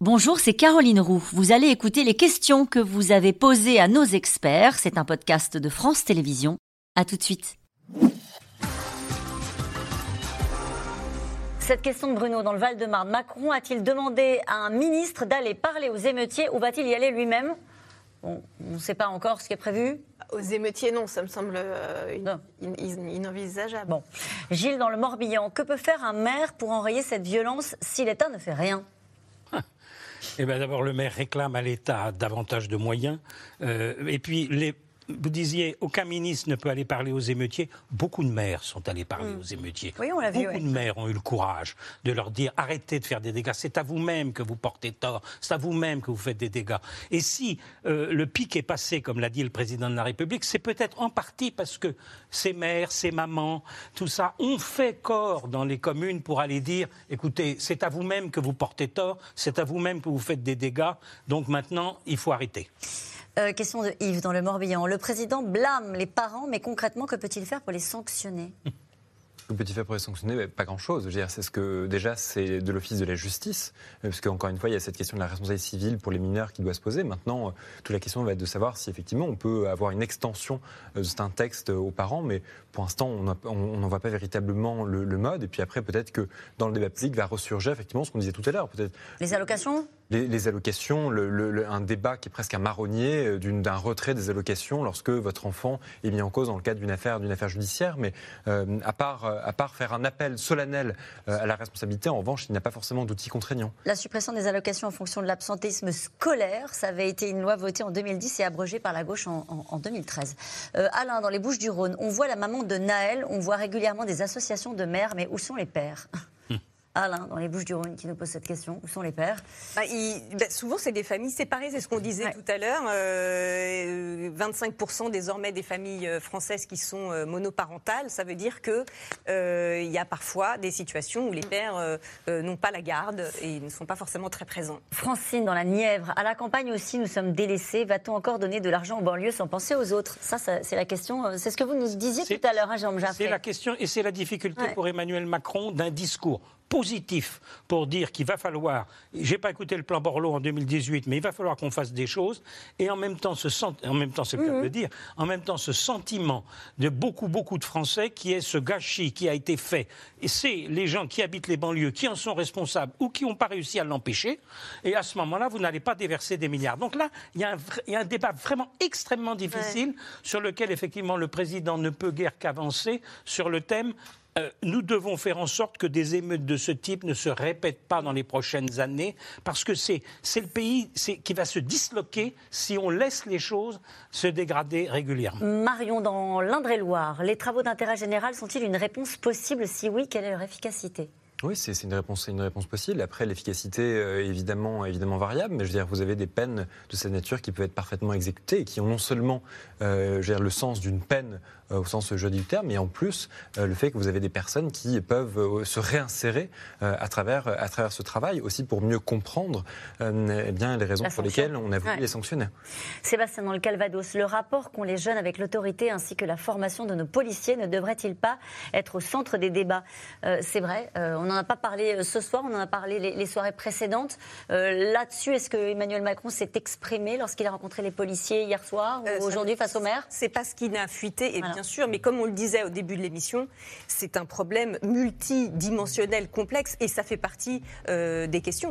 Bonjour, c'est Caroline Roux. Vous allez écouter les questions que vous avez posées à nos experts. C'est un podcast de France Télévisions. À tout de suite. Cette question de Bruno dans le Val-de-Marne. Macron a-t-il demandé à un ministre d'aller parler aux émeutiers ou va-t-il y aller lui-même? On ne sait pas encore ce qui est prévu. Aux émeutiers, non, ça me semble euh, inenvisageable. Bon. Gilles, dans le Morbihan, que peut faire un maire pour enrayer cette violence si l'État ne fait rien? Eh bien, d'abord, le maire réclame à l'État davantage de moyens. Euh, et puis, les, vous disiez, aucun ministre ne peut aller parler aux émeutiers. Beaucoup de maires sont allés parler mm. aux émeutiers. Oui, on l'a vu. Beaucoup de maires ont eu le courage de leur dire arrêtez de faire des dégâts. C'est à vous-même que vous portez tort. C'est à vous-même que vous faites des dégâts. Et si euh, le pic est passé, comme l'a dit le président de la République, c'est peut-être en partie parce que ces maires, ces mamans, tout ça, ont fait corps dans les communes pour aller dire écoutez, c'est à vous-même que vous portez tort. C'est à vous-même que vous faites des dégâts. Donc maintenant, il faut arrêter. Euh, question de Yves dans le Morbihan. Le président blâme les parents, mais concrètement, que peut-il faire pour les sanctionner que peut-il faire pour les sanctionner? Pas grand-chose. C'est ce que déjà c'est de l'office de la justice, euh, parce qu'encore une fois, il y a cette question de la responsabilité civile pour les mineurs qui doit se poser. Maintenant, euh, toute la question va être de savoir si effectivement on peut avoir une extension de un texte aux parents, mais pour l'instant, on n'en voit pas véritablement le, le, mode. Et puis après, peut-être que dans le débat public va ressurgir effectivement ce qu'on disait tout à l'heure. Peut-être les allocations? Les, allocations, un débat qui est presque un marronnier euh, d'un retrait des allocations lorsque votre enfant est mis en cause dans le cadre d'une affaire, affaire judiciaire. Mais euh, à, part, euh, à part faire un appel solennel à la responsabilité, en revanche, il n'y a pas forcément d'outils contraignants. La suppression des allocations en fonction de l'absentéisme scolaire, ça avait été une loi votée en 2010 et abrogée par la gauche en, en 2013. Alain, dans les Bouches du Rhône, on voit la maman de Naël, on voit régulièrement des associations de mères, mais où sont les pères? Alain, dans les Bouches du Rhône, qui nous pose cette question. Où sont les pères? Bah, bah, Souvent, c'est des familles séparées, c'est ce qu'on disait tout à l'heure. 25% euh, désormais des familles euh, françaises qui sont euh, monoparentales. Ça veut dire qu'il il y a parfois des situations où les pères n'ont pas la garde et ne sont pas forcément très présents. Francine, dans la Nièvre, à la campagne aussi, nous sommes délaissés. Va-t-on encore donner de l'argent aux banlieues sans penser aux autres? Ça, c'est la question. C'est ce que vous nous disiez tout à l'heure, hein, Jean C'est la question et c'est la difficulté pour Emmanuel Macron d'un discours positif pour dire qu'il va falloir, j'ai pas écouté le plan Borloo en 2018, mais il va falloir qu'on fasse des choses, et en même temps, ce en même temps, c'est le cas de le dire, en même temps, ce sentiment de beaucoup, beaucoup de Français qui est ce gâchis qui a été fait, et c'est les gens qui habitent les banlieues qui en sont responsables ou qui n'ont pas réussi à l'empêcher, et à ce moment-là, vous n'allez pas déverser des milliards. Donc là, il y, a un, débat vraiment extrêmement difficile sur lequel, effectivement, le président ne peut guère qu'avancer sur le thème euh, nous devons faire en sorte que des émeutes de ce type ne se répètent pas dans les prochaines années, parce que c'est le pays qui va se disloquer si on laisse les choses se dégrader régulièrement. Marion, dans l'Indre-et-Loire, les travaux d'intérêt général sont-ils une réponse possible? Si oui, quelle est leur efficacité? Oui, c'est une réponse, une réponse possible. Après, l'efficacité euh, est évidemment, évidemment variable, mais je veux dire, vous avez des peines de cette nature qui peuvent être parfaitement exécutées et qui ont non seulement euh, je dire, le sens d'une peine euh, au sens joli du terme, mais en plus le fait que vous avez des personnes qui peuvent se réinsérer à, travers, à travers ce travail, aussi pour mieux comprendre eh bien, les raisons pour lesquelles on a voulu les sanctionner. Sébastien, dans le Calvados, le rapport qu'ont les jeunes avec l'autorité ainsi que la formation de nos policiers ne devrait-il pas être au centre des débats? C'est vrai, on n'en a pas parlé euh, ce soir, on en a parlé les, soirées précédentes. Euh, là-dessus, est-ce que Emmanuel Macron s'est exprimé lorsqu'il a rencontré les policiers hier soir ou euh, aujourd'hui face au maire? C'est pas ce qui n'a fuité, et bien sûr, mais comme on le disait au début de l'émission, c'est un problème multidimensionnel, complexe, et ça fait partie des questions.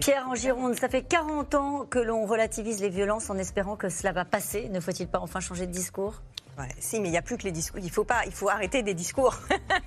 Pierre en Gironde, ça fait 40 ans que l'on relativise les violences en espérant que cela va passer. Ne faut-il pas enfin changer de discours? Si, mais il n'y a plus que les discours. Il faut pas, il faut arrêter des discours.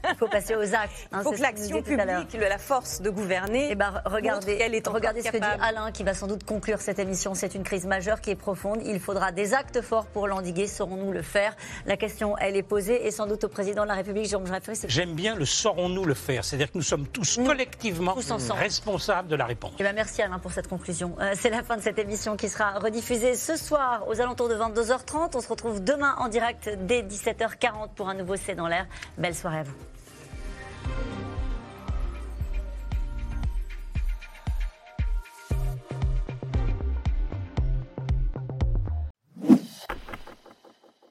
il faut passer aux actes. Hein, il faut que l'action publique, la force de gouverner. Et eh ben, regardez, est regardez ce que dit Alain, qui va sans doute conclure cette émission. C'est une crise majeure qui est profonde. Il faudra des actes forts pour l'endiguer. Saurons-nous le faire? La question, elle est posée, et sans doute au président de la République, Jean J'aime bien le saurons-nous le faire. C'est-à-dire que nous sommes tous collectivement responsables de la réponse. Et eh ben, merci Alain pour cette conclusion. Euh, c'est la fin de cette émission qui sera rediffusée ce soir aux alentours de 22h30. On se retrouve demain en direct dès 17h40 pour un nouveau C'est dans l'air. Belle soirée à vous.